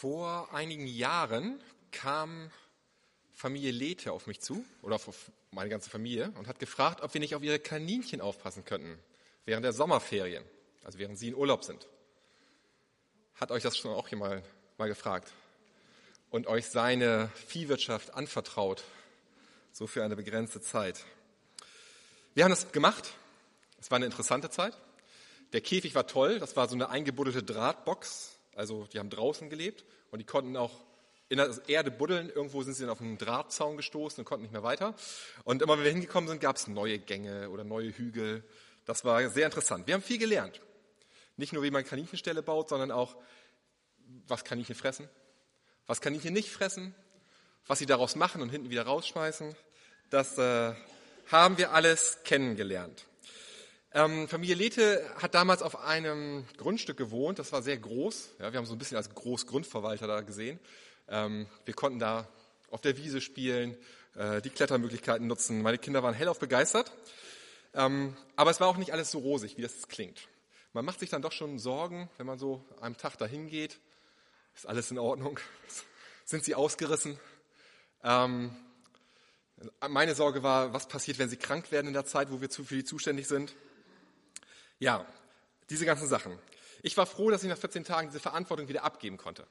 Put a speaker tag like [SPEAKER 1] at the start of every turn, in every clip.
[SPEAKER 1] Vor einigen Jahren kam Familie Lethe auf mich zu, oder auf meine ganze Familie, und hat gefragt, ob wir nicht auf ihre Kaninchen aufpassen könnten, während der Sommerferien, also während sie in Urlaub sind. Hat euch das schon auch jemand mal gefragt? Und euch seine Viehwirtschaft anvertraut, so für eine begrenzte Zeit. Wir haben das gemacht. Es war eine interessante Zeit. Der Käfig war toll. Das war so eine eingebuddelte Drahtbox. Also die haben draußen gelebt und die konnten auch in der Erde buddeln. Irgendwo sind sie dann auf einen Drahtzaun gestoßen und konnten nicht mehr weiter. Und immer wenn wir hingekommen sind, gab es neue Gänge oder neue Hügel. Das war sehr interessant. Wir haben viel gelernt. Nicht nur, wie man Kaninchenställe baut, sondern auch, was Kaninchen fressen, was Kaninchen nicht fressen, was sie daraus machen und hinten wieder rausschmeißen. Das äh, haben wir alles kennengelernt. Ähm, Familie Lethe hat damals auf einem Grundstück gewohnt, das war sehr groß. Ja, wir haben so ein bisschen als Großgrundverwalter da gesehen. Ähm, wir konnten da auf der Wiese spielen, äh, die Klettermöglichkeiten nutzen. Meine Kinder waren hellauf begeistert. Ähm, aber es war auch nicht alles so rosig, wie das klingt. Man macht sich dann doch schon Sorgen, wenn man so einem Tag dahin geht. Ist alles in Ordnung? Sind sie ausgerissen? Ähm, meine Sorge war, was passiert, wenn sie krank werden in der Zeit, wo wir zu viel zuständig sind? Ja, diese ganzen Sachen. Ich war froh, dass ich nach 14 Tagen diese Verantwortung wieder abgeben konnte.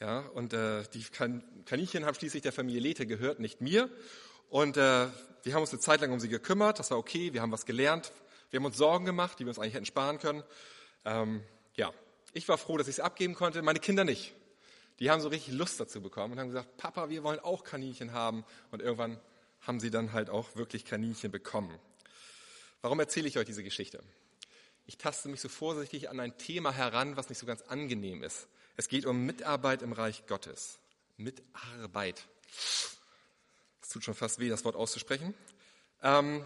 [SPEAKER 1] Ja, und äh, die kan Kaninchen haben schließlich der Familie Lethe gehört, nicht mir. Und äh, wir haben uns eine Zeit lang um sie gekümmert. Das war okay. Wir haben was gelernt. Wir haben uns Sorgen gemacht, die wir uns eigentlich hätten sparen können. Ähm, ja, ich war froh, dass ich es abgeben konnte. Meine Kinder nicht. Die haben so richtig Lust dazu bekommen und haben gesagt, Papa, wir wollen auch Kaninchen haben. Und irgendwann haben sie dann halt auch wirklich Kaninchen bekommen. Warum erzähle ich euch diese Geschichte? Ich taste mich so vorsichtig an ein Thema heran, was nicht so ganz angenehm ist. Es geht um Mitarbeit im Reich Gottes. Mitarbeit. Es tut schon fast weh, das Wort auszusprechen. Ähm,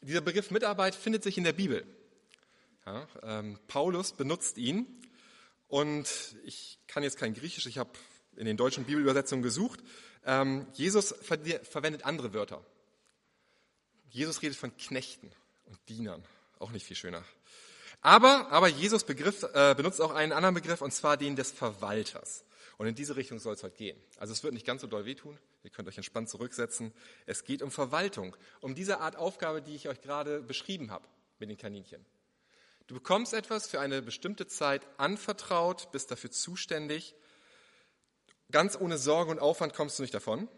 [SPEAKER 1] dieser Begriff Mitarbeit findet sich in der Bibel. Ja, ähm, Paulus benutzt ihn und ich kann jetzt kein Griechisch, ich habe in den deutschen Bibelübersetzungen gesucht. Ähm, Jesus ver verwendet andere Wörter. Jesus redet von Knechten und Dienern, auch nicht viel schöner. Aber, aber Jesus Begriff, äh, benutzt auch einen anderen Begriff, und zwar den des Verwalters. Und in diese Richtung soll es heute gehen. Also es wird nicht ganz so doll wehtun. Ihr könnt euch entspannt zurücksetzen. Es geht um Verwaltung, um diese Art Aufgabe, die ich euch gerade beschrieben habe mit den Kaninchen. Du bekommst etwas für eine bestimmte Zeit anvertraut, bist dafür zuständig. Ganz ohne Sorge und Aufwand kommst du nicht davon.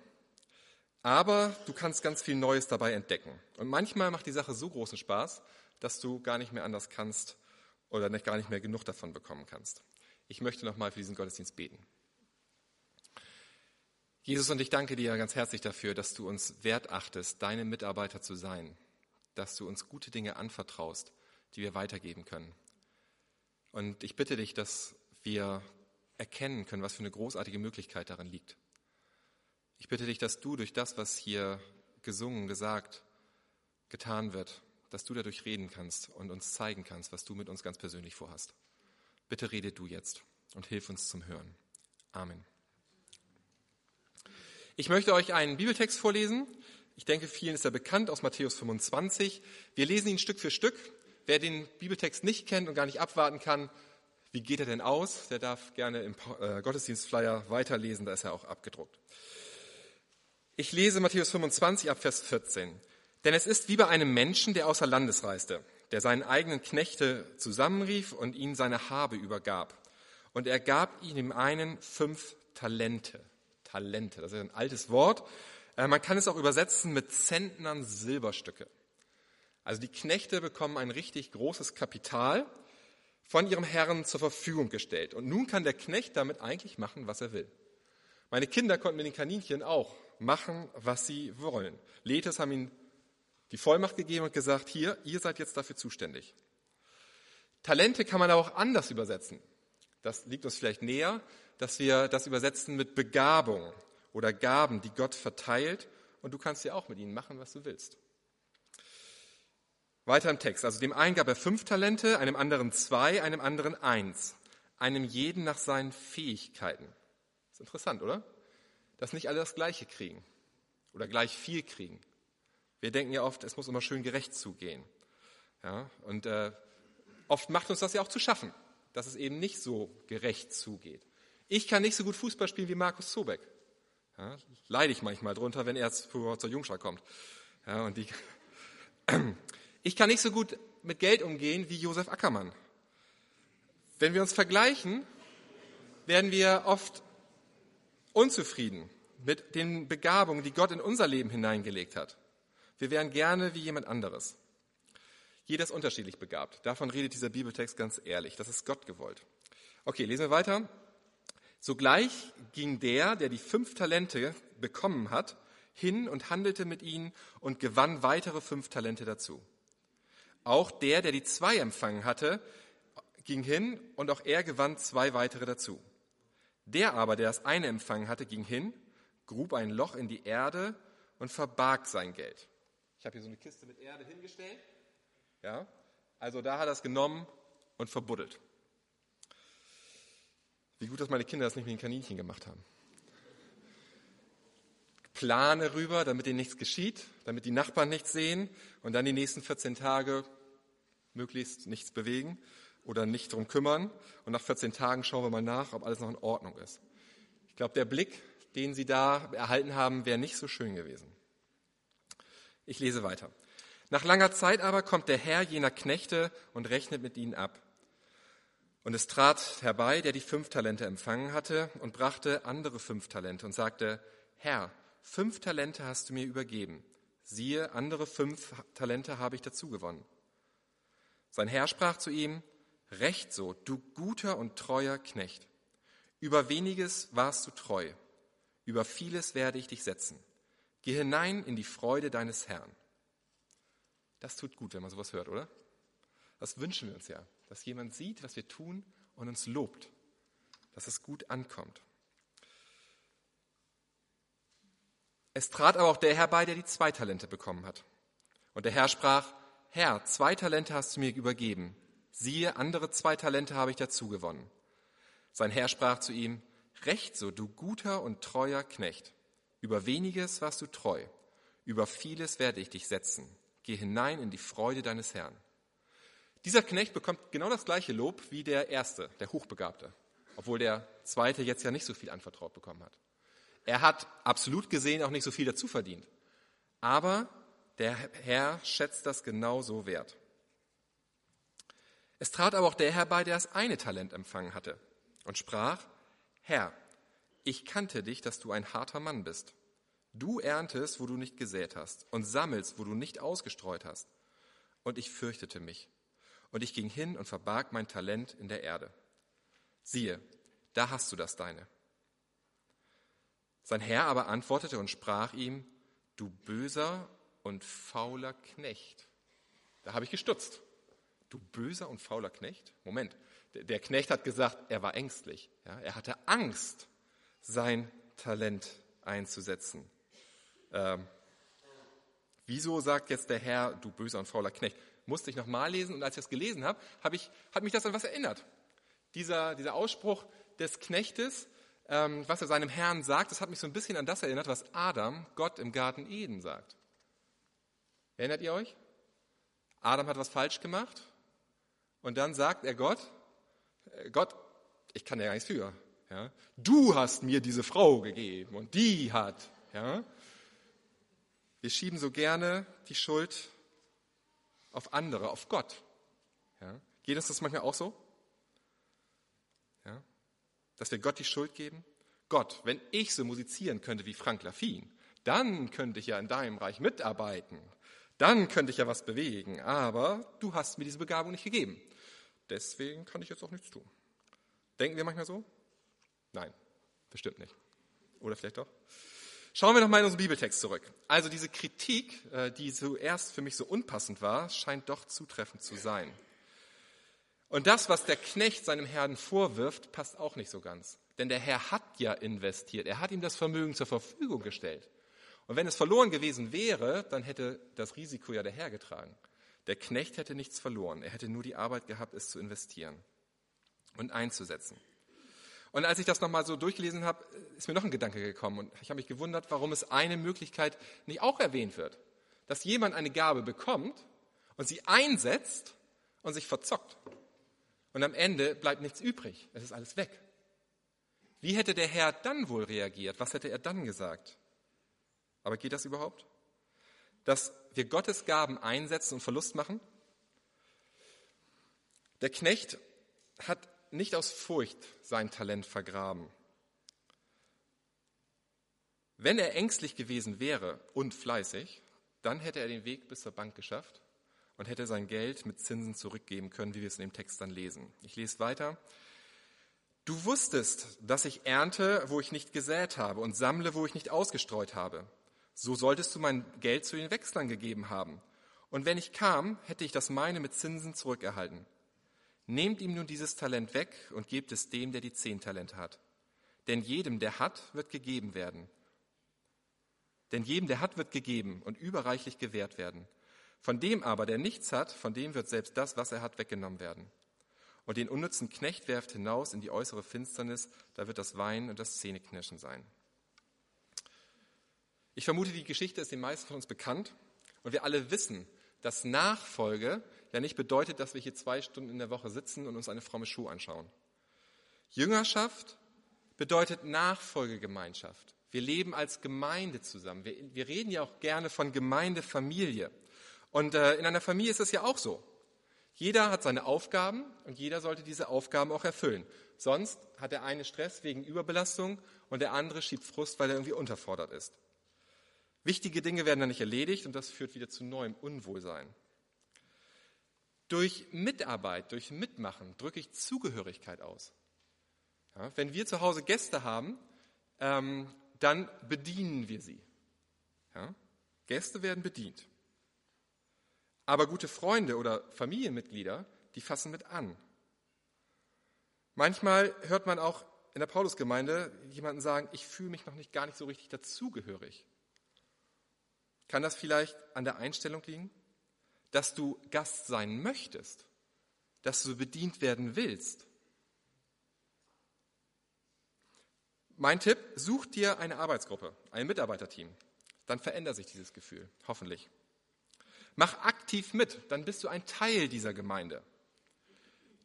[SPEAKER 1] Aber du kannst ganz viel Neues dabei entdecken. Und manchmal macht die Sache so großen Spaß, dass du gar nicht mehr anders kannst oder nicht, gar nicht mehr genug davon bekommen kannst. Ich möchte nochmal für diesen Gottesdienst beten. Jesus, und ich danke dir ganz herzlich dafür, dass du uns wert achtest, deine Mitarbeiter zu sein, dass du uns gute Dinge anvertraust, die wir weitergeben können. Und ich bitte dich, dass wir erkennen können, was für eine großartige Möglichkeit darin liegt. Ich bitte dich, dass du durch das, was hier gesungen, gesagt, getan wird, dass du dadurch reden kannst und uns zeigen kannst, was du mit uns ganz persönlich vorhast. Bitte rede du jetzt und hilf uns zum Hören. Amen. Ich möchte euch einen Bibeltext vorlesen. Ich denke, vielen ist er bekannt aus Matthäus 25. Wir lesen ihn Stück für Stück. Wer den Bibeltext nicht kennt und gar nicht abwarten kann, wie geht er denn aus? Der darf gerne im äh, Gottesdienstflyer weiterlesen, da ist er auch abgedruckt. Ich lese Matthäus 25 ab Vers 14. Denn es ist wie bei einem Menschen, der außer Landes reiste, der seinen eigenen Knechte zusammenrief und ihnen seine Habe übergab. Und er gab ihm einen fünf Talente. Talente, das ist ein altes Wort. Äh, man kann es auch übersetzen mit Zentnern Silberstücke. Also die Knechte bekommen ein richtig großes Kapital von ihrem Herrn zur Verfügung gestellt. Und nun kann der Knecht damit eigentlich machen, was er will. Meine Kinder konnten mit den Kaninchen auch machen, was sie wollen. Letes haben ihnen die Vollmacht gegeben und gesagt, hier, ihr seid jetzt dafür zuständig. Talente kann man aber auch anders übersetzen. Das liegt uns vielleicht näher, dass wir das übersetzen mit Begabung oder Gaben, die Gott verteilt und du kannst ja auch mit ihnen machen, was du willst. Weiter im Text. Also dem einen gab er fünf Talente, einem anderen zwei, einem anderen eins. Einem jeden nach seinen Fähigkeiten. Ist interessant, oder? Dass nicht alle das Gleiche kriegen oder gleich viel kriegen. Wir denken ja oft, es muss immer schön gerecht zugehen. Ja, und äh, oft macht uns das ja auch zu schaffen, dass es eben nicht so gerecht zugeht. Ich kann nicht so gut Fußball spielen wie Markus Zobeck. Ja, leide ich manchmal drunter, wenn er zur Jungschar kommt. Ja, und die ich kann nicht so gut mit Geld umgehen wie Josef Ackermann. Wenn wir uns vergleichen, werden wir oft unzufrieden mit den Begabungen, die Gott in unser Leben hineingelegt hat. Wir wären gerne wie jemand anderes. Jeder ist unterschiedlich begabt. Davon redet dieser Bibeltext ganz ehrlich. Das ist Gott gewollt. Okay, lesen wir weiter. Sogleich ging der, der die fünf Talente bekommen hat, hin und handelte mit ihnen und gewann weitere fünf Talente dazu. Auch der, der die zwei empfangen hatte, ging hin und auch er gewann zwei weitere dazu. Der aber, der das eine empfangen hatte, ging hin, grub ein Loch in die Erde und verbarg sein Geld. Ich habe hier so eine Kiste mit Erde hingestellt. Ja, also da hat er es genommen und verbuddelt. Wie gut, dass meine Kinder das nicht mit den Kaninchen gemacht haben. Plane rüber, damit ihnen nichts geschieht, damit die Nachbarn nichts sehen und dann die nächsten 14 Tage möglichst nichts bewegen oder nicht drum kümmern. Und nach 14 Tagen schauen wir mal nach, ob alles noch in Ordnung ist. Ich glaube, der Blick, den Sie da erhalten haben, wäre nicht so schön gewesen. Ich lese weiter. Nach langer Zeit aber kommt der Herr jener Knechte und rechnet mit ihnen ab. Und es trat herbei, der die fünf Talente empfangen hatte, und brachte andere fünf Talente und sagte, Herr, fünf Talente hast du mir übergeben. Siehe, andere fünf Talente habe ich dazu gewonnen. Sein Herr sprach zu ihm, Recht so, du guter und treuer Knecht. Über weniges warst du treu, über vieles werde ich dich setzen. Geh hinein in die Freude deines Herrn. Das tut gut, wenn man sowas hört, oder? Das wünschen wir uns ja, dass jemand sieht, was wir tun und uns lobt, dass es gut ankommt. Es trat aber auch der Herr bei, der die zwei Talente bekommen hat. Und der Herr sprach, Herr, zwei Talente hast du mir übergeben. Siehe, andere zwei Talente habe ich dazu gewonnen. Sein Herr sprach zu ihm, Recht so, du guter und treuer Knecht. Über weniges warst du treu, über vieles werde ich dich setzen. Geh hinein in die Freude deines Herrn. Dieser Knecht bekommt genau das gleiche Lob wie der erste, der Hochbegabte, obwohl der zweite jetzt ja nicht so viel anvertraut bekommen hat. Er hat absolut gesehen auch nicht so viel dazu verdient. Aber der Herr schätzt das genauso wert. Es trat aber auch der herbei, der das eine Talent empfangen hatte und sprach, Herr, ich kannte dich, dass du ein harter Mann bist. Du erntest, wo du nicht gesät hast, und sammelst, wo du nicht ausgestreut hast. Und ich fürchtete mich. Und ich ging hin und verbarg mein Talent in der Erde. Siehe, da hast du das deine. Sein Herr aber antwortete und sprach ihm, du böser und fauler Knecht. Da habe ich gestutzt. Du böser und fauler Knecht? Moment, der Knecht hat gesagt, er war ängstlich. Ja, er hatte Angst, sein Talent einzusetzen. Ähm, wieso sagt jetzt der Herr, du böser und fauler Knecht? Musste ich nochmal lesen und als ich das gelesen habe, hab ich, hat mich das an was erinnert. Dieser, dieser Ausspruch des Knechtes, ähm, was er seinem Herrn sagt, das hat mich so ein bisschen an das erinnert, was Adam Gott im Garten Eden sagt. Erinnert ihr euch? Adam hat was falsch gemacht und dann sagt er Gott, äh, Gott, ich kann ja gar nichts für. Ja? Du hast mir diese Frau gegeben und die hat. Ja? Wir schieben so gerne die Schuld auf andere, auf Gott. Ja? Geht uns das manchmal auch so? Ja? Dass wir Gott die Schuld geben? Gott, wenn ich so musizieren könnte wie Frank Laffin, dann könnte ich ja in deinem Reich mitarbeiten. Dann könnte ich ja was bewegen. Aber du hast mir diese Begabung nicht gegeben. Deswegen kann ich jetzt auch nichts tun. Denken wir manchmal so? Nein, bestimmt nicht. Oder vielleicht doch? Schauen wir noch mal in unseren Bibeltext zurück. Also diese Kritik, äh, die zuerst für mich so unpassend war, scheint doch zutreffend zu sein. Und das, was der Knecht seinem Herrn vorwirft, passt auch nicht so ganz. Denn der Herr hat ja investiert. Er hat ihm das Vermögen zur Verfügung gestellt. Und wenn es verloren gewesen wäre, dann hätte das Risiko ja der Herr getragen. Der Knecht hätte nichts verloren. Er hätte nur die Arbeit gehabt, es zu investieren und einzusetzen. Und als ich das nochmal so durchgelesen habe, ist mir noch ein Gedanke gekommen und ich habe mich gewundert, warum es eine Möglichkeit nicht auch erwähnt wird. Dass jemand eine Gabe bekommt und sie einsetzt und sich verzockt. Und am Ende bleibt nichts übrig. Es ist alles weg. Wie hätte der Herr dann wohl reagiert? Was hätte er dann gesagt? Aber geht das überhaupt? Dass wir Gottes Gaben einsetzen und Verlust machen? Der Knecht hat nicht aus Furcht sein Talent vergraben. Wenn er ängstlich gewesen wäre und fleißig, dann hätte er den Weg bis zur Bank geschafft und hätte sein Geld mit Zinsen zurückgeben können, wie wir es in dem Text dann lesen. Ich lese weiter. Du wusstest, dass ich ernte, wo ich nicht gesät habe und sammle, wo ich nicht ausgestreut habe. So solltest du mein Geld zu den Wechslern gegeben haben. Und wenn ich kam, hätte ich das meine mit Zinsen zurückerhalten. Nehmt ihm nun dieses Talent weg und gebt es dem, der die zehn Talente hat. Denn jedem, der hat, wird gegeben werden. Denn jedem, der hat, wird gegeben und überreichlich gewährt werden. Von dem aber, der nichts hat, von dem wird selbst das, was er hat, weggenommen werden. Und den unnützen Knecht werft hinaus in die äußere Finsternis, da wird das Weinen und das Zähneknirschen sein. Ich vermute, die Geschichte ist den meisten von uns bekannt und wir alle wissen, dass Nachfolge ja nicht bedeutet, dass wir hier zwei Stunden in der Woche sitzen und uns eine fromme Schuh anschauen. Jüngerschaft bedeutet Nachfolgegemeinschaft. Wir leben als Gemeinde zusammen. Wir, wir reden ja auch gerne von Gemeindefamilie. Und äh, in einer Familie ist es ja auch so. Jeder hat seine Aufgaben und jeder sollte diese Aufgaben auch erfüllen. Sonst hat der eine Stress wegen Überbelastung und der andere schiebt Frust, weil er irgendwie unterfordert ist. Wichtige Dinge werden dann nicht erledigt und das führt wieder zu neuem Unwohlsein. Durch Mitarbeit, durch Mitmachen drücke ich Zugehörigkeit aus. Ja, wenn wir zu Hause Gäste haben, ähm, dann bedienen wir sie. Ja? Gäste werden bedient. Aber gute Freunde oder Familienmitglieder, die fassen mit an. Manchmal hört man auch in der Paulusgemeinde jemanden sagen, ich fühle mich noch nicht gar nicht so richtig dazugehörig. Kann das vielleicht an der Einstellung liegen, dass du Gast sein möchtest, dass du bedient werden willst? Mein Tipp, such dir eine Arbeitsgruppe, ein Mitarbeiterteam. Dann verändert sich dieses Gefühl, hoffentlich. Mach aktiv mit, dann bist du ein Teil dieser Gemeinde.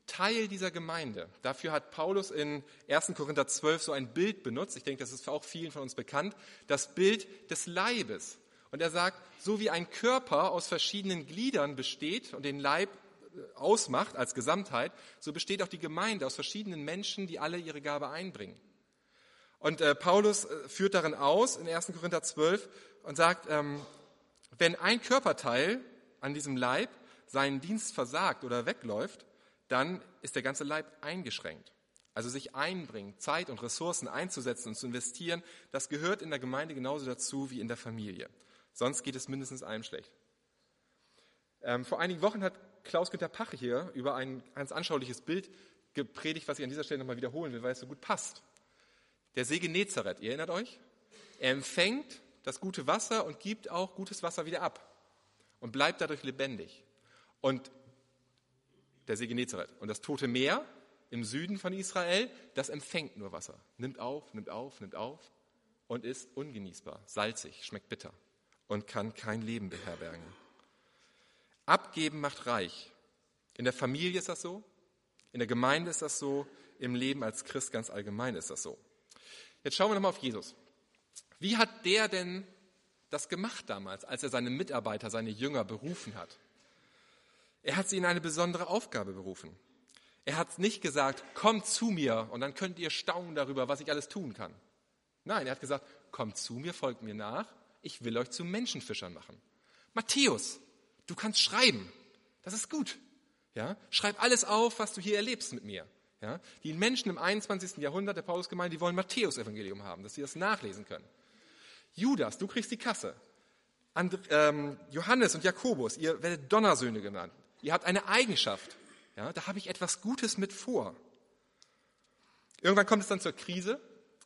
[SPEAKER 1] Teil dieser Gemeinde. Dafür hat Paulus in 1. Korinther 12 so ein Bild benutzt. Ich denke, das ist auch vielen von uns bekannt. Das Bild des Leibes. Und er sagt, so wie ein Körper aus verschiedenen Gliedern besteht und den Leib äh, ausmacht als Gesamtheit, so besteht auch die Gemeinde aus verschiedenen Menschen, die alle ihre Gabe einbringen. Und äh, Paulus äh, führt darin aus in 1. Korinther 12 und sagt, ähm, wenn ein Körperteil an diesem Leib seinen Dienst versagt oder wegläuft, dann ist der ganze Leib eingeschränkt. Also sich einbringen, Zeit und Ressourcen einzusetzen und zu investieren, das gehört in der Gemeinde genauso dazu wie in der Familie. Sonst geht es mindestens einem schlecht. Ähm, vor einigen Wochen hat Klaus-Günter Pache hier über ein ganz anschauliches Bild gepredigt, was ich an dieser Stelle nochmal wiederholen will, weil es so gut passt. Der See Genezareth, ihr erinnert euch? Er empfängt das gute Wasser und gibt auch gutes Wasser wieder ab und bleibt dadurch lebendig. Und der See Genezareth und das Tote Meer im Süden von Israel, das empfängt nur Wasser, nimmt auf, nimmt auf, nimmt auf und ist ungenießbar, salzig, schmeckt bitter und kann kein Leben beherbergen. Abgeben macht reich. In der Familie ist das so, in der Gemeinde ist das so, im Leben als Christ ganz allgemein ist das so. Jetzt schauen wir nochmal auf Jesus. Wie hat der denn das gemacht damals, als er seine Mitarbeiter, seine Jünger berufen hat? Er hat sie in eine besondere Aufgabe berufen. Er hat nicht gesagt, kommt zu mir und dann könnt ihr staunen darüber, was ich alles tun kann. Nein, er hat gesagt, kommt zu mir, folgt mir nach, ich will euch zu Menschenfischern machen. Matthäus, du kannst schreiben, das ist gut. Ja? Schreib alles auf, was du hier erlebst mit mir. Ja? Die Menschen im 21. Jahrhundert der Paulusgemeinde, die wollen Matthäus-Evangelium haben, dass sie das nachlesen können. Judas, du kriegst die Kasse. And, ähm, Johannes und Jakobus, ihr werdet Donnersöhne genannt. Ihr habt eine Eigenschaft. Ja, da habe ich etwas Gutes mit vor. Irgendwann kommt es dann zur Krise.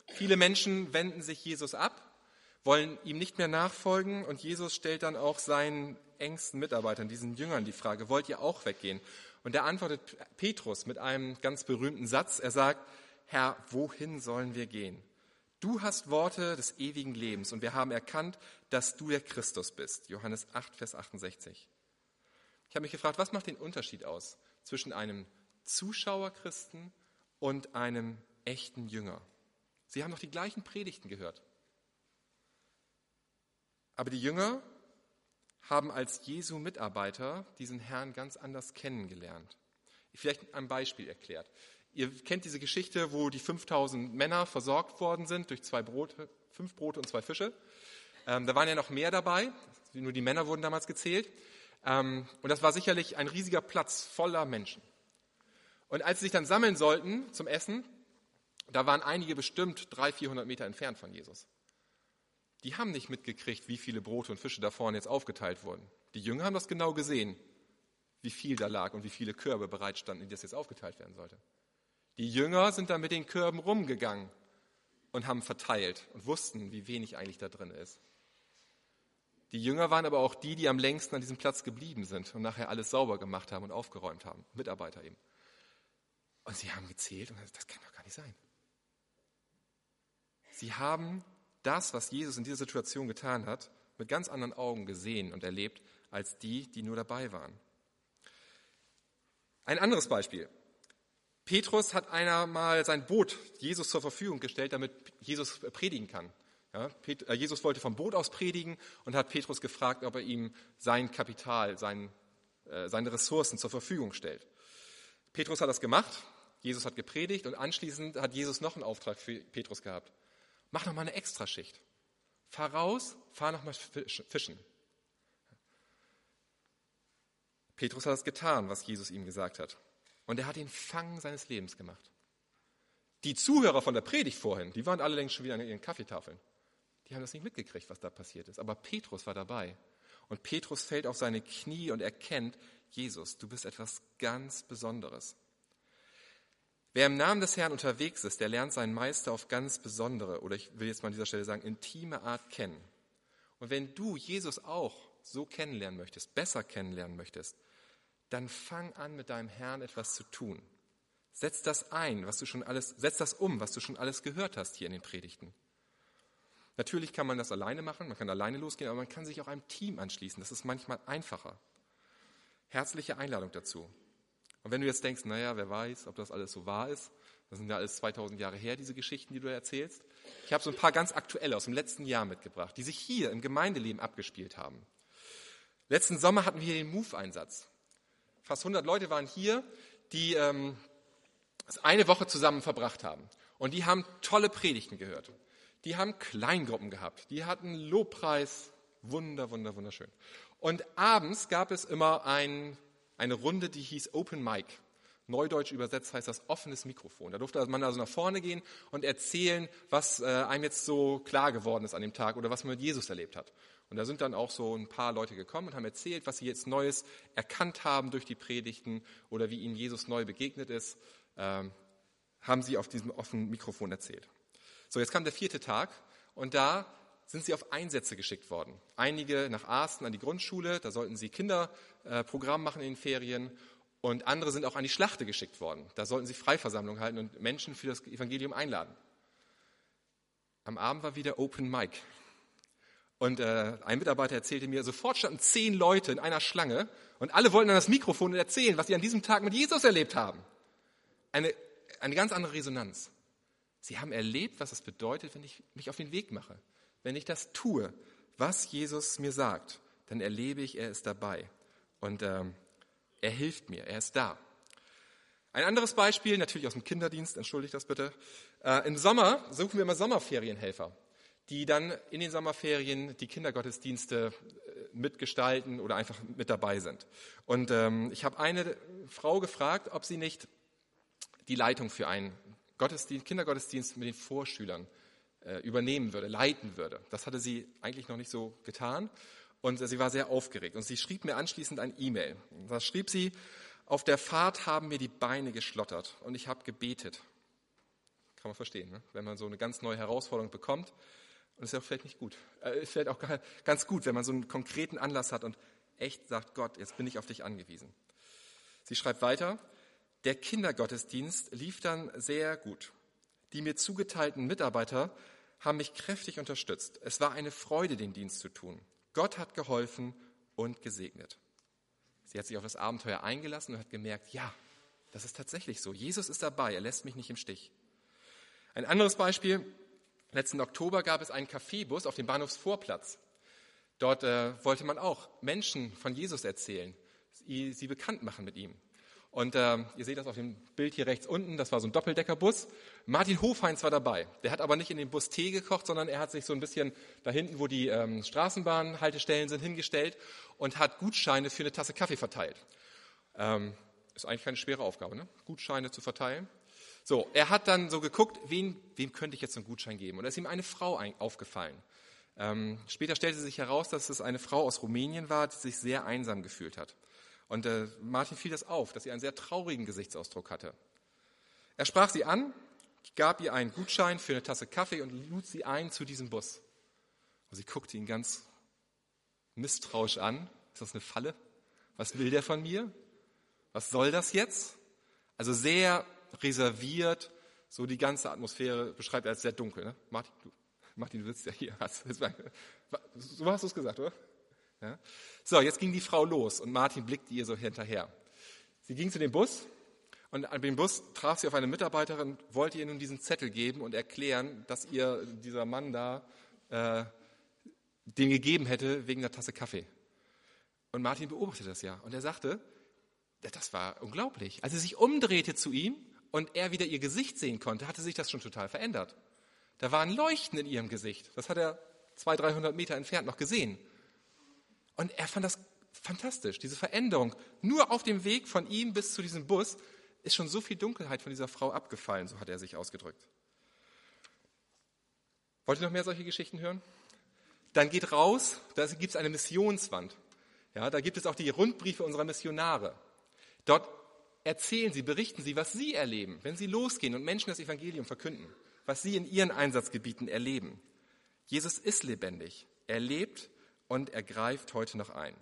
[SPEAKER 1] Viele Menschen wenden sich Jesus ab, wollen ihm nicht mehr nachfolgen und Jesus stellt dann auch seinen engsten Mitarbeitern, diesen Jüngern, die Frage, wollt ihr auch weggehen? Und da antwortet Petrus mit einem ganz berühmten Satz. Er sagt, Herr, wohin sollen wir gehen? Du hast Worte des ewigen Lebens und wir haben erkannt, dass du der Christus bist. Johannes 8, Vers 68. Ich habe mich gefragt, was macht den Unterschied aus zwischen einem Zuschauerchristen und einem echten Jünger? Sie haben noch die gleichen Predigten gehört. Aber die Jünger haben als Jesu Mitarbeiter diesen Herrn ganz anders kennengelernt. Vielleicht ein Beispiel erklärt. Ihr kennt diese Geschichte, wo die 5000 Männer versorgt worden sind durch zwei Brote, fünf Brote und zwei Fische. Ähm, da waren ja noch mehr dabei, nur die Männer wurden damals gezählt. Ähm, und das war sicherlich ein riesiger Platz voller Menschen. Und als sie sich dann sammeln sollten zum Essen, da waren einige bestimmt 300, 400 Meter entfernt von Jesus. Die haben nicht mitgekriegt, wie viele Brote und Fische da vorne jetzt aufgeteilt wurden. Die Jünger haben das genau gesehen, wie viel da lag und wie viele Körbe bereitstanden, in die das jetzt aufgeteilt werden sollte. Die Jünger sind dann mit den Körben rumgegangen und haben verteilt und wussten, wie wenig eigentlich da drin ist. Die Jünger waren aber auch die, die am längsten an diesem Platz geblieben sind und nachher alles sauber gemacht haben und aufgeräumt haben. Mitarbeiter eben. Und sie haben gezählt und gesagt, das kann doch gar nicht sein. Sie haben das, was Jesus in dieser Situation getan hat, mit ganz anderen Augen gesehen und erlebt, als die, die nur dabei waren. Ein anderes Beispiel. Petrus hat einer mal sein Boot Jesus zur Verfügung gestellt, damit Jesus predigen kann. Ja, äh, Jesus wollte vom Boot aus predigen und hat Petrus gefragt, ob er ihm sein Kapital, sein, äh, seine Ressourcen zur Verfügung stellt. Petrus hat das gemacht, Jesus hat gepredigt und anschließend hat Jesus noch einen Auftrag für Petrus gehabt. Mach noch mal eine Extraschicht. Fahr raus, fahr noch mal fischen. Petrus hat das getan, was Jesus ihm gesagt hat. Und er hat den Fang seines Lebens gemacht. Die Zuhörer von der Predigt vorhin, die waren alle längst schon wieder an ihren Kaffeetafeln. Die haben das nicht mitgekriegt, was da passiert ist. Aber Petrus war dabei. Und Petrus fällt auf seine Knie und erkennt, Jesus, du bist etwas ganz Besonderes. Wer im Namen des Herrn unterwegs ist, der lernt seinen Meister auf ganz besondere, oder ich will jetzt mal an dieser Stelle sagen, intime Art kennen. Und wenn du Jesus auch so kennenlernen möchtest, besser kennenlernen möchtest, dann fang an, mit deinem Herrn etwas zu tun. Setz das ein, was du schon alles, setz das um, was du schon alles gehört hast hier in den Predigten. Natürlich kann man das alleine machen, man kann alleine losgehen, aber man kann sich auch einem Team anschließen. Das ist manchmal einfacher. Herzliche Einladung dazu. Und wenn du jetzt denkst, naja, wer weiß, ob das alles so wahr ist, das sind ja alles 2000 Jahre her, diese Geschichten, die du erzählst. Ich habe so ein paar ganz aktuelle aus dem letzten Jahr mitgebracht, die sich hier im Gemeindeleben abgespielt haben. Letzten Sommer hatten wir hier den Move-Einsatz. Fast 100 Leute waren hier, die ähm, eine Woche zusammen verbracht haben. Und die haben tolle Predigten gehört. Die haben Kleingruppen gehabt. Die hatten Lobpreis. Wunder, wunder, wunderschön. Und abends gab es immer ein eine Runde, die hieß Open Mic. Neudeutsch übersetzt heißt das offenes Mikrofon. Da durfte man also nach vorne gehen und erzählen, was äh, einem jetzt so klar geworden ist an dem Tag oder was man mit Jesus erlebt hat. Und da sind dann auch so ein paar Leute gekommen und haben erzählt, was sie jetzt Neues erkannt haben durch die Predigten oder wie ihnen Jesus neu begegnet ist, ähm, haben sie auf diesem offenen Mikrofon erzählt. So, jetzt kam der vierte Tag und da sind sie auf Einsätze geschickt worden. Einige nach Arsten an die Grundschule, da sollten sie Kinderprogramm machen in den Ferien. Und andere sind auch an die Schlachte geschickt worden. Da sollten sie Freiversammlung halten und Menschen für das Evangelium einladen. Am Abend war wieder Open Mic. Und äh, ein Mitarbeiter erzählte mir, sofort standen zehn Leute in einer Schlange und alle wollten an das Mikrofon erzählen, was sie an diesem Tag mit Jesus erlebt haben. Eine, eine ganz andere Resonanz. Sie haben erlebt, was es bedeutet, wenn ich mich auf den Weg mache. Wenn ich das tue, was Jesus mir sagt, dann erlebe ich, er ist dabei. Und ähm, er hilft mir, er ist da. Ein anderes Beispiel, natürlich aus dem Kinderdienst, entschuldigt das bitte. Äh, Im Sommer suchen wir immer Sommerferienhelfer, die dann in den Sommerferien die Kindergottesdienste äh, mitgestalten oder einfach mit dabei sind. Und ähm, ich habe eine Frau gefragt, ob sie nicht die Leitung für einen Gottesdienst, Kindergottesdienst mit den Vorschülern übernehmen würde, leiten würde. Das hatte sie eigentlich noch nicht so getan und sie war sehr aufgeregt. Und sie schrieb mir anschließend ein E-Mail. Da schrieb sie, auf der Fahrt haben mir die Beine geschlottert und ich habe gebetet. Kann man verstehen, ne? wenn man so eine ganz neue Herausforderung bekommt. Und es ist ja vielleicht nicht gut. Es äh, ist vielleicht auch ganz gut, wenn man so einen konkreten Anlass hat und echt sagt, Gott, jetzt bin ich auf dich angewiesen. Sie schreibt weiter, der Kindergottesdienst lief dann sehr gut. Die mir zugeteilten Mitarbeiter haben mich kräftig unterstützt. Es war eine Freude, den Dienst zu tun. Gott hat geholfen und gesegnet. Sie hat sich auf das Abenteuer eingelassen und hat gemerkt, ja, das ist tatsächlich so. Jesus ist dabei, er lässt mich nicht im Stich. Ein anderes Beispiel, Letzten Oktober gab es einen Kaffeebus auf dem Bahnhofsvorplatz. Dort äh, wollte man auch Menschen von Jesus erzählen, sie, sie bekannt machen mit ihm. Und äh, ihr seht das auf dem Bild hier rechts unten, das war so ein Doppeldeckerbus. Martin Hofheinz war dabei. Der hat aber nicht in den Bus Tee gekocht, sondern er hat sich so ein bisschen da hinten, wo die ähm, Straßenbahnhaltestellen sind, hingestellt und hat Gutscheine für eine Tasse Kaffee verteilt. Ähm, ist eigentlich keine schwere Aufgabe, ne? Gutscheine zu verteilen. So, er hat dann so geguckt, wen, wem könnte ich jetzt einen Gutschein geben? Und da ist ihm eine Frau ein, aufgefallen. Ähm, später stellte sich heraus, dass es eine Frau aus Rumänien war, die sich sehr einsam gefühlt hat. Und äh, Martin fiel das auf, dass sie einen sehr traurigen Gesichtsausdruck hatte. Er sprach sie an, gab ihr einen Gutschein für eine Tasse Kaffee und lud sie ein zu diesem Bus. Und sie guckte ihn ganz misstrauisch an. Ist das eine Falle? Was will der von mir? Was soll das jetzt? Also sehr reserviert, so die ganze Atmosphäre beschreibt er als sehr dunkel. Ne? Martin, du, Martin, du sitzt ja hier. So hast du es gesagt, oder? Ja? So, jetzt ging die Frau los und Martin blickte ihr so hinterher. Sie ging zu dem Bus und an dem Bus traf sie auf eine Mitarbeiterin, wollte ihr nun diesen Zettel geben und erklären, dass ihr dieser Mann da äh, den gegeben hätte wegen der Tasse Kaffee. Und Martin beobachtete das ja und er sagte, das war unglaublich. Als sie sich umdrehte zu ihm und er wieder ihr Gesicht sehen konnte, hatte sich das schon total verändert. Da war ein Leuchten in ihrem Gesicht. Das hat er 200, 300 Meter entfernt noch gesehen. Und er fand das fantastisch, diese Veränderung. Nur auf dem Weg von ihm bis zu diesem Bus ist schon so viel Dunkelheit von dieser Frau abgefallen, so hat er sich ausgedrückt. Wollt ihr noch mehr solche Geschichten hören? Dann geht raus, da gibt es eine Missionswand. Ja, da gibt es auch die Rundbriefe unserer Missionare. Dort erzählen sie, berichten sie, was sie erleben, wenn sie losgehen und Menschen das Evangelium verkünden, was sie in ihren Einsatzgebieten erleben. Jesus ist lebendig. Er lebt und er greift heute noch ein.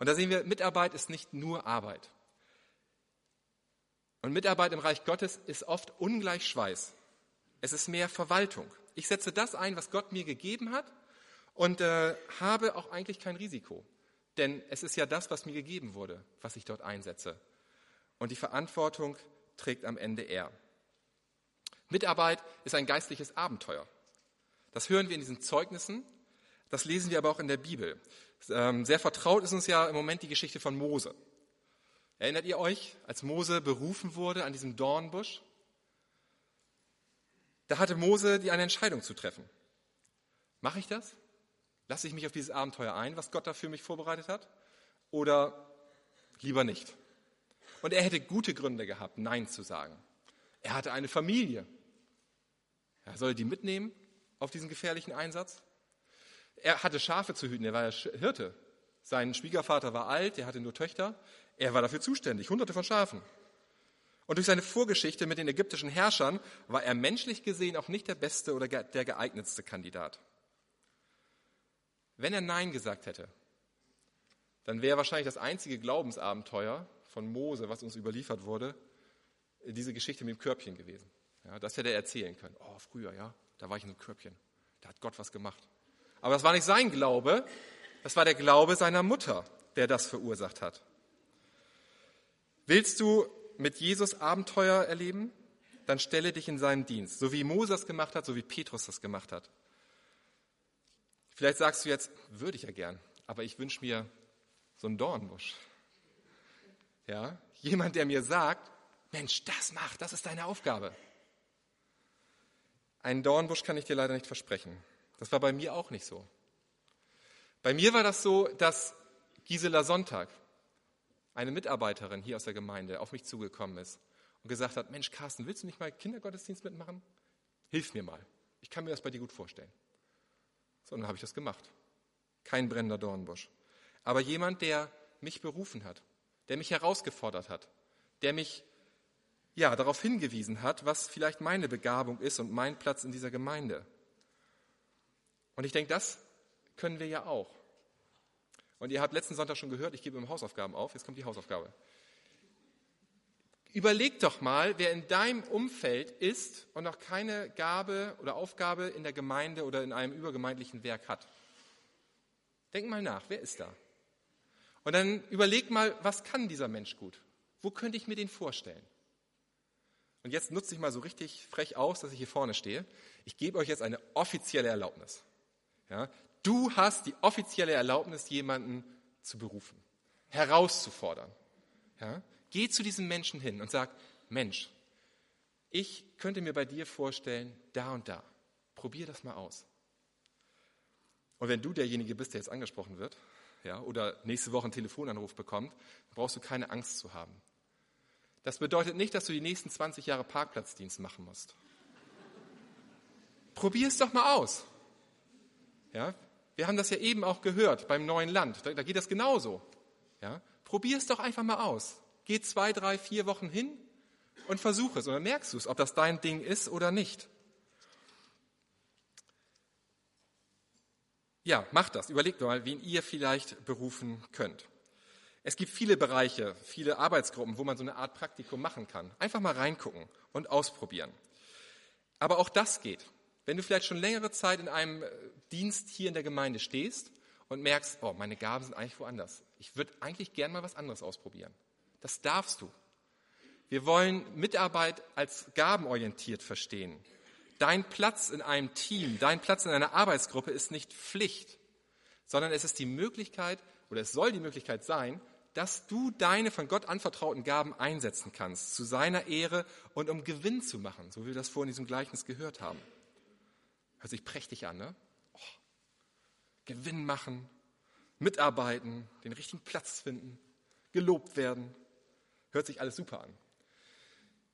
[SPEAKER 1] Und da sehen wir, Mitarbeit ist nicht nur Arbeit. Und Mitarbeit im Reich Gottes ist oft ungleich Schweiß. Es ist mehr Verwaltung. Ich setze das ein, was Gott mir gegeben hat und äh, habe auch eigentlich kein Risiko. Denn es ist ja das, was mir gegeben wurde, was ich dort einsetze. Und die Verantwortung trägt am Ende er. Mitarbeit ist ein geistliches Abenteuer. Das hören wir in diesen Zeugnissen das lesen wir aber auch in der Bibel. Ähm, sehr vertraut ist uns ja im Moment die Geschichte von Mose. Erinnert ihr euch, als Mose berufen wurde an diesem Dornbusch? Da hatte Mose die eine Entscheidung zu treffen. Mache ich das? Lasse ich mich auf dieses Abenteuer ein, was Gott da für mich vorbereitet hat? Oder lieber nicht? Und er hätte gute Gründe gehabt, Nein zu sagen. Er hatte eine Familie. Er soll die mitnehmen auf diesen gefährlichen Einsatz? Er hatte Schafe zu hüten, er war Hirte. Sein Schwiegervater war alt, er hatte nur Töchter. Er war dafür zuständig, hunderte von Schafen. Und durch seine Vorgeschichte mit den ägyptischen Herrschern war er menschlich gesehen auch nicht der beste oder der geeignetste Kandidat. Wenn er Nein gesagt hätte, dann wäre wahrscheinlich das einzige Glaubensabenteuer von Mose, was uns überliefert wurde, diese Geschichte mit dem Körbchen gewesen. Ja, das hätte er erzählen können. Oh, früher, ja, da war ich in einem Körbchen. Da hat Gott was gemacht. Aber das war nicht sein Glaube, das war der Glaube seiner Mutter, der das verursacht hat. Willst du mit Jesus Abenteuer erleben? Dann stelle dich in seinen Dienst, so wie Moses gemacht hat, so wie Petrus das gemacht hat. Vielleicht sagst du jetzt, würde ich ja gern, aber ich wünsche mir so einen Dornbusch. Ja, jemand, der mir sagt, Mensch, das macht, das ist deine Aufgabe. Einen Dornbusch kann ich dir leider nicht versprechen. Das war bei mir auch nicht so. Bei mir war das so, dass Gisela Sonntag, eine Mitarbeiterin hier aus der Gemeinde, auf mich zugekommen ist und gesagt hat, Mensch, Carsten, willst du nicht mal Kindergottesdienst mitmachen? Hilf mir mal. Ich kann mir das bei dir gut vorstellen. So, dann habe ich das gemacht. Kein brennender Dornbusch. Aber jemand, der mich berufen hat, der mich herausgefordert hat, der mich ja, darauf hingewiesen hat, was vielleicht meine Begabung ist und mein Platz in dieser Gemeinde. Und ich denke, das können wir ja auch. Und ihr habt letzten Sonntag schon gehört, ich gebe ihm Hausaufgaben auf. Jetzt kommt die Hausaufgabe. Überleg doch mal, wer in deinem Umfeld ist und noch keine Gabe oder Aufgabe in der Gemeinde oder in einem übergemeindlichen Werk hat. Denk mal nach, wer ist da? Und dann überleg mal, was kann dieser Mensch gut? Wo könnte ich mir den vorstellen? und jetzt nutze ich mal so richtig frech aus, dass ich hier vorne stehe. Ich gebe euch jetzt eine offizielle Erlaubnis. Ja, du hast die offizielle Erlaubnis, jemanden zu berufen, herauszufordern. Ja, geh zu diesem Menschen hin und sag, Mensch, ich könnte mir bei dir vorstellen, da und da. Probier das mal aus. Und wenn du derjenige bist, der jetzt angesprochen wird, ja, oder nächste Woche einen Telefonanruf bekommt, brauchst du keine Angst zu haben. Das bedeutet nicht, dass du die nächsten 20 Jahre Parkplatzdienst machen musst. Probier es doch mal aus. Ja, wir haben das ja eben auch gehört beim neuen Land. Da, da geht das genauso. Ja, probier es doch einfach mal aus. Geh zwei, drei, vier Wochen hin und versuch es. Und dann merkst du es, ob das dein Ding ist oder nicht. Ja, macht das. Überlegt mal, wen ihr vielleicht berufen könnt. Es gibt viele Bereiche, viele Arbeitsgruppen, wo man so eine Art Praktikum machen kann. Einfach mal reingucken und ausprobieren. Aber auch das geht. Wenn du vielleicht schon längere Zeit in einem äh, Dienst hier in der Gemeinde stehst und merkst, oh, meine Gaben sind eigentlich woanders. Ich würde eigentlich gern mal was anderes ausprobieren. Das darfst du. Wir wollen Mitarbeit als gabenorientiert verstehen. Dein Platz in einem Team, dein Platz in einer Arbeitsgruppe ist nicht Pflicht, sondern es ist die Möglichkeit oder es soll die Möglichkeit sein, dass du deine von Gott anvertrauten Gaben einsetzen kannst, zu seiner Ehre und um Gewinn zu machen, so wie wir das vorhin in diesem Gleichnis gehört haben. Hört sich prächtig an, ne? Oh, Gewinn machen, mitarbeiten, den richtigen Platz finden, gelobt werden. Hört sich alles super an.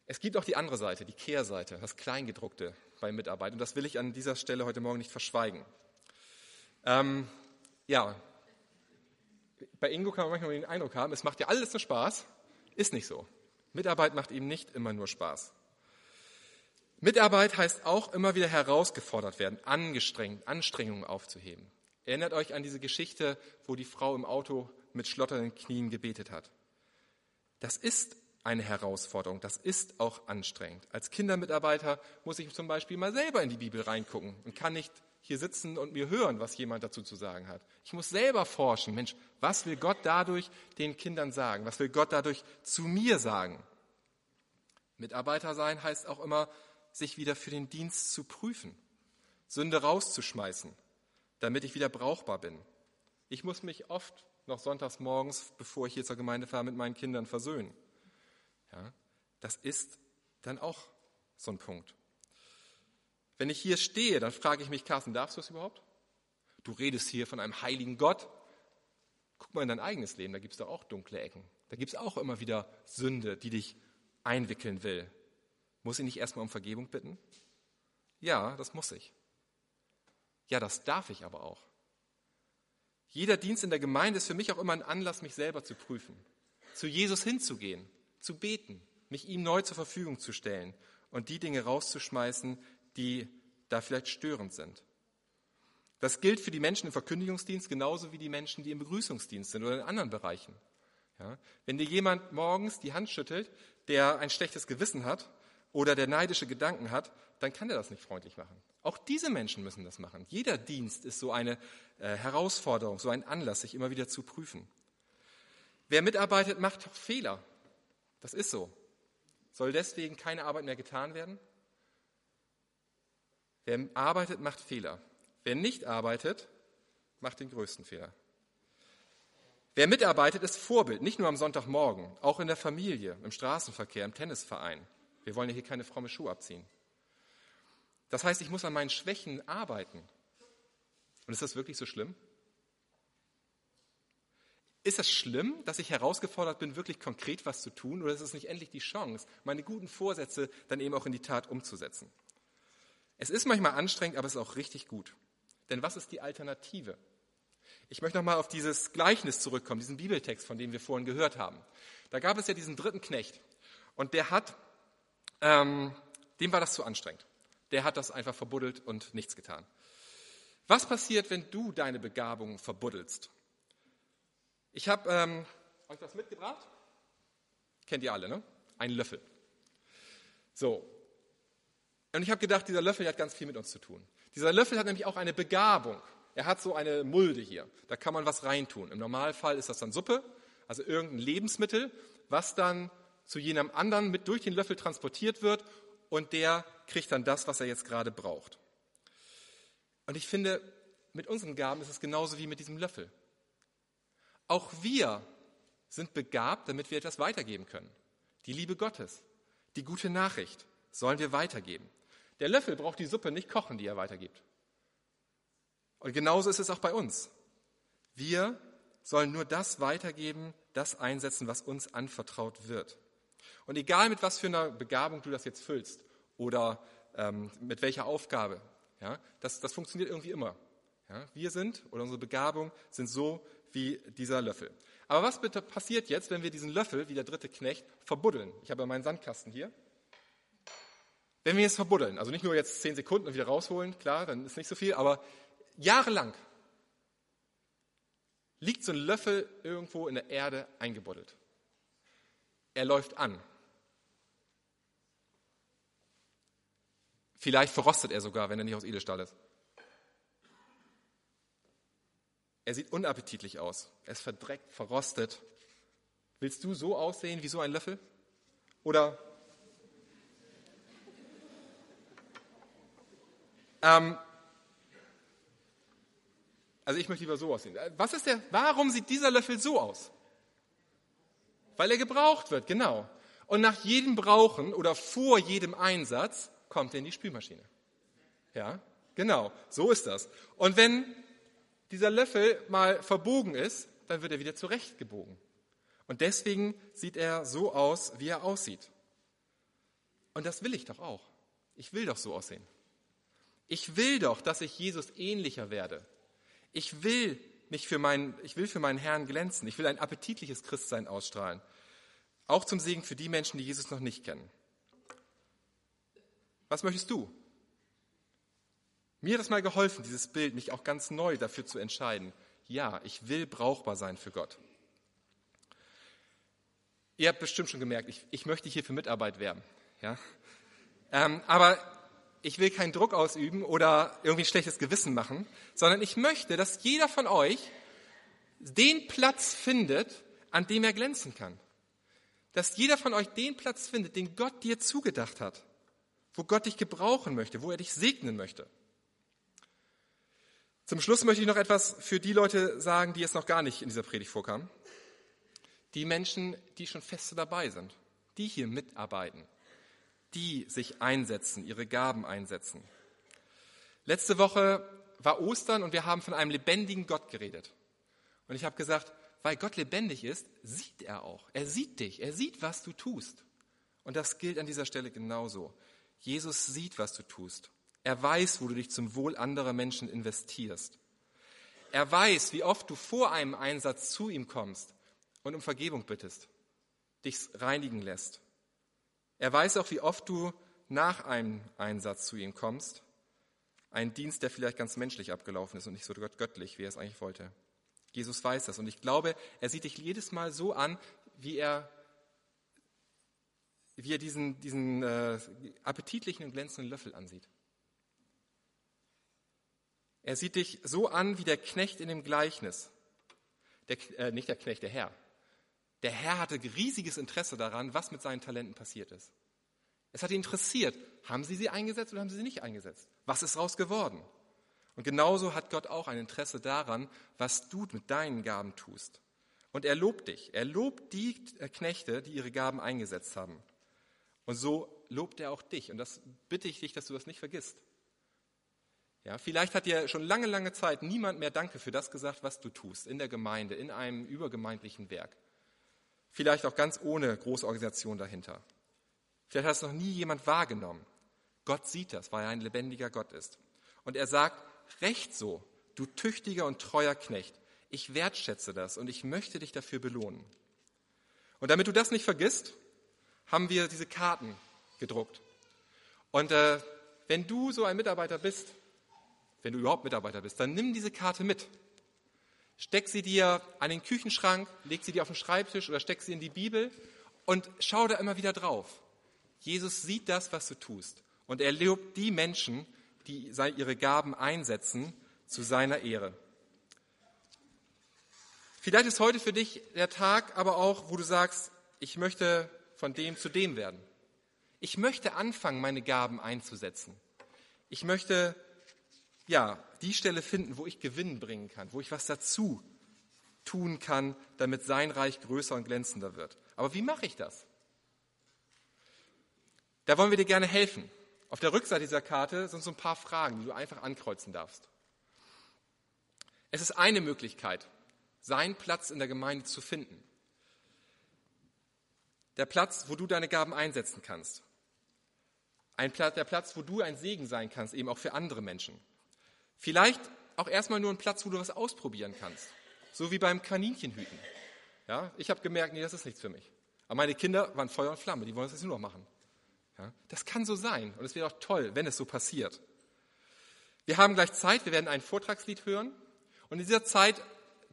[SPEAKER 1] Es gibt auch die andere Seite, die Kehrseite, das Kleingedruckte bei Mitarbeit. Und das will ich an dieser Stelle heute Morgen nicht verschweigen. Ähm, ja, bei Ingo kann man manchmal den Eindruck haben, es macht ja alles nur Spaß. Ist nicht so. Mitarbeit macht eben nicht immer nur Spaß. Mitarbeit heißt auch immer wieder herausgefordert werden, angestrengt, Anstrengungen aufzuheben. Erinnert euch an diese Geschichte, wo die Frau im Auto mit schlotternden Knien gebetet hat. Das ist eine Herausforderung, das ist auch anstrengend. Als Kindermitarbeiter muss ich zum Beispiel mal selber in die Bibel reingucken und kann nicht hier sitzen und mir hören, was jemand dazu zu sagen hat. Ich muss selber forschen. Mensch, was will Gott dadurch den Kindern sagen? Was will Gott dadurch zu mir sagen? Mitarbeiter sein heißt auch immer, sich wieder für den Dienst zu prüfen, Sünde rauszuschmeißen, damit ich wieder brauchbar bin. Ich muss mich oft noch sonntags morgens, bevor ich hier zur Gemeinde fahre, mit meinen Kindern versöhnen. Ja, das ist dann auch so ein Punkt. Wenn ich hier stehe, dann frage ich mich, Carsten, darfst du es überhaupt? Du redest hier von einem heiligen Gott. Guck mal in dein eigenes Leben, da gibt es doch auch dunkle Ecken. Da gibt es auch immer wieder Sünde, die dich einwickeln will. Muss ich nicht erstmal um Vergebung bitten? Ja, das muss ich. Ja, das darf ich aber auch. Jeder Dienst in der Gemeinde ist für mich auch immer ein Anlass, mich selber zu prüfen, zu Jesus hinzugehen, zu beten, mich ihm neu zur Verfügung zu stellen und die Dinge rauszuschmeißen, die da vielleicht störend sind. Das gilt für die Menschen im Verkündigungsdienst genauso wie die Menschen, die im Begrüßungsdienst sind oder in anderen Bereichen. Ja, wenn dir jemand morgens die Hand schüttelt, der ein schlechtes Gewissen hat oder der neidische Gedanken hat, dann kann er das nicht freundlich machen. Auch diese Menschen müssen das machen. Jeder Dienst ist so eine äh, Herausforderung, so ein Anlass, sich immer wieder zu prüfen. Wer mitarbeitet, macht Fehler. Das ist so. Soll deswegen keine Arbeit mehr getan werden? Wer arbeitet, macht Fehler. Wer nicht arbeitet, macht den größten Fehler. Wer mitarbeitet, ist Vorbild, nicht nur am Sonntagmorgen, auch in der Familie, im Straßenverkehr, im Tennisverein. Wir wollen ja hier keine fromme Schuhe abziehen. Das heißt, ich muss an meinen Schwächen arbeiten. Und ist das wirklich so schlimm? Ist es schlimm, dass ich herausgefordert bin, wirklich konkret was zu tun? Oder ist es nicht endlich die Chance, meine guten Vorsätze dann eben auch in die Tat umzusetzen? Es ist manchmal anstrengend, aber es ist auch richtig gut. Denn was ist die Alternative? Ich möchte nochmal auf dieses Gleichnis zurückkommen, diesen Bibeltext, von dem wir vorhin gehört haben. Da gab es ja diesen dritten Knecht und der hat, ähm, dem war das zu anstrengend. Der hat das einfach verbuddelt und nichts getan. Was passiert, wenn du deine Begabung verbuddelst? Ich habe ähm, euch was mitgebracht. Kennt ihr alle, ne? Ein Löffel. So, und ich habe gedacht, dieser Löffel hat ganz viel mit uns zu tun. Dieser Löffel hat nämlich auch eine Begabung. Er hat so eine Mulde hier. Da kann man was reintun. Im Normalfall ist das dann Suppe, also irgendein Lebensmittel, was dann zu jenem anderen mit durch den Löffel transportiert wird und der kriegt dann das, was er jetzt gerade braucht. Und ich finde, mit unseren Gaben ist es genauso wie mit diesem Löffel. Auch wir sind begabt, damit wir etwas weitergeben können. Die Liebe Gottes, die gute Nachricht sollen wir weitergeben. Der Löffel braucht die Suppe nicht kochen, die er weitergibt. Und genauso ist es auch bei uns. Wir sollen nur das weitergeben, das einsetzen, was uns anvertraut wird. Und egal mit was für einer Begabung du das jetzt füllst oder ähm, mit welcher Aufgabe, ja, das, das funktioniert irgendwie immer. Ja, wir sind oder unsere Begabung sind so wie dieser Löffel. Aber was bitte passiert jetzt, wenn wir diesen Löffel, wie der dritte Knecht, verbuddeln? Ich habe meinen Sandkasten hier. Wenn wir jetzt verbuddeln, also nicht nur jetzt zehn Sekunden und wieder rausholen, klar, dann ist nicht so viel, aber jahrelang liegt so ein Löffel irgendwo in der Erde eingebuddelt. Er läuft an. Vielleicht verrostet er sogar, wenn er nicht aus Edelstahl ist. Er sieht unappetitlich aus. Er ist verdreckt, verrostet. Willst du so aussehen wie so ein Löffel? Oder ähm, also ich möchte lieber so aussehen. Was ist der, warum sieht dieser Löffel so aus? Weil er gebraucht wird, genau. Und nach jedem Brauchen oder vor jedem Einsatz kommt in die Spülmaschine. Ja, genau, so ist das. Und wenn dieser Löffel mal verbogen ist, dann wird er wieder zurechtgebogen. Und deswegen sieht er so aus, wie er aussieht. Und das will ich doch auch. Ich will doch so aussehen. Ich will doch, dass ich Jesus ähnlicher werde. Ich will mich für meinen, ich will für meinen Herrn glänzen. Ich will ein appetitliches Christsein ausstrahlen. Auch zum Segen für die Menschen, die Jesus noch nicht kennen. Was möchtest du? Mir hat es mal geholfen, dieses Bild, mich auch ganz neu dafür zu entscheiden. Ja, ich will brauchbar sein für Gott. Ihr habt bestimmt schon gemerkt, ich, ich möchte hier für Mitarbeit werben. Ja? Ähm, aber ich will keinen Druck ausüben oder irgendwie ein schlechtes Gewissen machen, sondern ich möchte, dass jeder von euch den Platz findet, an dem er glänzen kann. Dass jeder von euch den Platz findet, den Gott dir zugedacht hat, wo Gott dich gebrauchen möchte, wo er dich segnen möchte. Zum Schluss möchte ich noch etwas für die Leute sagen, die jetzt noch gar nicht in dieser Predigt vorkamen. Die Menschen, die schon feste dabei sind, die hier mitarbeiten, die sich einsetzen, ihre Gaben einsetzen. Letzte Woche war Ostern und wir haben von einem lebendigen Gott geredet. Und ich habe gesagt, weil Gott lebendig ist, sieht er auch. Er sieht dich, er sieht, was du tust. Und das gilt an dieser Stelle genauso. Jesus sieht, was du tust. Er weiß, wo du dich zum Wohl anderer Menschen investierst. Er weiß, wie oft du vor einem Einsatz zu ihm kommst und um Vergebung bittest, dich reinigen lässt. Er weiß auch, wie oft du nach einem Einsatz zu ihm kommst. Ein Dienst, der vielleicht ganz menschlich abgelaufen ist und nicht so göttlich, wie er es eigentlich wollte. Jesus weiß das. Und ich glaube, er sieht dich jedes Mal so an, wie er, wie er diesen, diesen äh, appetitlichen und glänzenden Löffel ansieht. Er sieht dich so an wie der Knecht in dem Gleichnis. Der, äh, nicht der Knecht, der Herr. Der Herr hatte riesiges Interesse daran, was mit seinen Talenten passiert ist. Es hat ihn interessiert, haben sie sie eingesetzt oder haben sie sie nicht eingesetzt? Was ist daraus geworden? Und genauso hat Gott auch ein Interesse daran, was du mit deinen Gaben tust. Und er lobt dich. Er lobt die Knechte, die ihre Gaben eingesetzt haben. Und so lobt er auch dich. Und das bitte ich dich, dass du das nicht vergisst. Ja, vielleicht hat dir schon lange, lange Zeit niemand mehr Danke für das gesagt, was du tust in der Gemeinde, in einem übergemeindlichen Werk. Vielleicht auch ganz ohne große Organisation dahinter. Vielleicht hat es noch nie jemand wahrgenommen. Gott sieht das, weil er ein lebendiger Gott ist. Und er sagt, recht so, du tüchtiger und treuer Knecht, ich wertschätze das und ich möchte dich dafür belohnen. Und damit du das nicht vergisst, haben wir diese Karten gedruckt. Und äh, wenn du so ein Mitarbeiter bist, wenn du überhaupt Mitarbeiter bist, dann nimm diese Karte mit. Steck sie dir an den Küchenschrank, leg sie dir auf den Schreibtisch oder steck sie in die Bibel und schau da immer wieder drauf. Jesus sieht das, was du tust. Und er lobt die Menschen, die ihre Gaben einsetzen, zu seiner Ehre. Vielleicht ist heute für dich der Tag aber auch, wo du sagst, ich möchte von dem zu dem werden. Ich möchte anfangen, meine Gaben einzusetzen. Ich möchte, ja, die Stelle finden, wo ich Gewinn bringen kann, wo ich was dazu tun kann, damit sein Reich größer und glänzender wird. Aber wie mache ich das? Da wollen wir dir gerne helfen. Auf der Rückseite dieser Karte sind so ein paar Fragen, die du einfach ankreuzen darfst. Es ist eine Möglichkeit, seinen Platz in der Gemeinde zu finden. Der Platz, wo du deine Gaben einsetzen kannst. Ein Platz, der Platz, wo du ein Segen sein kannst, eben auch für andere Menschen. Vielleicht auch erstmal nur ein Platz, wo du was ausprobieren kannst. So wie beim Kaninchenhüten. Ja, ich habe gemerkt, nee, das ist nichts für mich. Aber meine Kinder waren Feuer und Flamme, die wollen das jetzt nur noch machen. Ja, das kann so sein und es wäre auch toll, wenn es so passiert. Wir haben gleich Zeit, wir werden ein Vortragslied hören und in dieser Zeit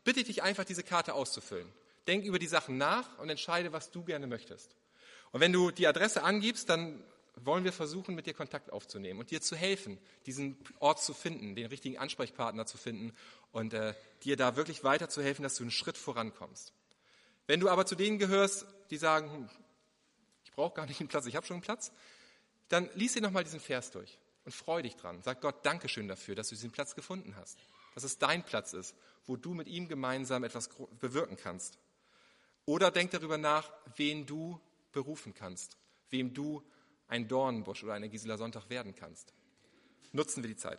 [SPEAKER 1] bitte ich dich einfach, diese Karte auszufüllen. Denk über die Sachen nach und entscheide, was du gerne möchtest. Und wenn du die Adresse angibst, dann wollen wir versuchen, mit dir Kontakt aufzunehmen und dir zu helfen, diesen Ort zu finden, den richtigen Ansprechpartner zu finden und äh, dir da wirklich weiterzuhelfen, dass du einen Schritt vorankommst. Wenn du aber zu denen gehörst, die sagen, hm, ich brauche gar nicht einen Platz, ich habe schon einen Platz, dann lies dir nochmal diesen Vers durch und freu dich dran. Sag Gott Dankeschön dafür, dass du diesen Platz gefunden hast, dass es dein Platz ist, wo du mit ihm gemeinsam etwas bewirken kannst. Oder denk darüber nach, wen du berufen kannst, wem du ein Dornbusch oder eine Gisela Sonntag werden kannst. Nutzen wir die Zeit.